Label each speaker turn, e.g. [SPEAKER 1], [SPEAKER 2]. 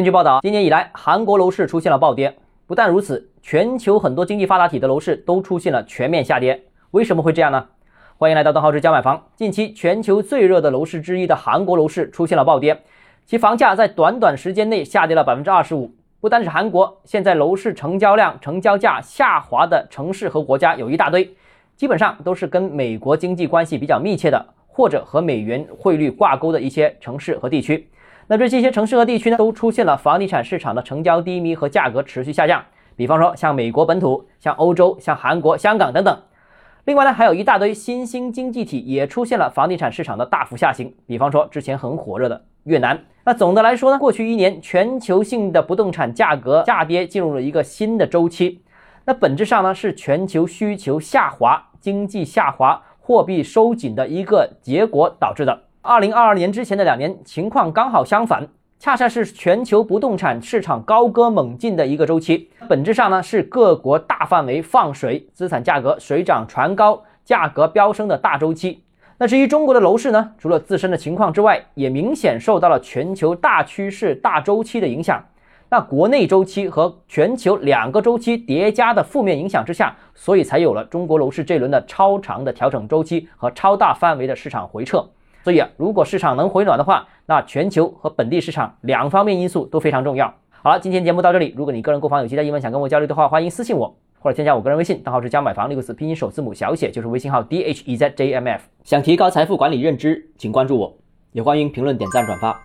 [SPEAKER 1] 根据报道，今年以来，韩国楼市出现了暴跌。不但如此，全球很多经济发达体的楼市都出现了全面下跌。为什么会这样呢？欢迎来到邓浩之家买房。近期，全球最热的楼市之一的韩国楼市出现了暴跌，其房价在短短时间内下跌了百分之二十五。不单是韩国，现在楼市成交量、成交价下滑的城市和国家有一大堆，基本上都是跟美国经济关系比较密切的，或者和美元汇率挂钩的一些城市和地区。那这些城市和地区呢，都出现了房地产市场的成交低迷和价格持续下降。比方说，像美国本土、像欧洲、像韩国、香港等等。另外呢，还有一大堆新兴经济体也出现了房地产市场的大幅下行。比方说，之前很火热的越南。那总的来说呢，过去一年全球性的不动产价格下跌进入了一个新的周期。那本质上呢，是全球需求下滑、经济下滑、货币收紧的一个结果导致的。二零二二年之前的两年情况刚好相反，恰恰是全球不动产市场高歌猛进的一个周期。本质上呢是各国大范围放水，资产价格水涨船高，价格飙升的大周期。那至于中国的楼市呢，除了自身的情况之外，也明显受到了全球大趋势、大周期的影响。那国内周期和全球两个周期叠加的负面影响之下，所以才有了中国楼市这轮的超长的调整周期和超大范围的市场回撤。所以啊，如果市场能回暖的话，那全球和本地市场两方面因素都非常重要。好了，今天节目到这里。如果你个人购房有其他疑问想跟我交流的话，欢迎私信我或者添加我个人微信，账号是加买房六个字拼音首字母小写就是微信号 d h e z j m f。想提高财富管理认知，请关注我，也欢迎评论、点赞、转发。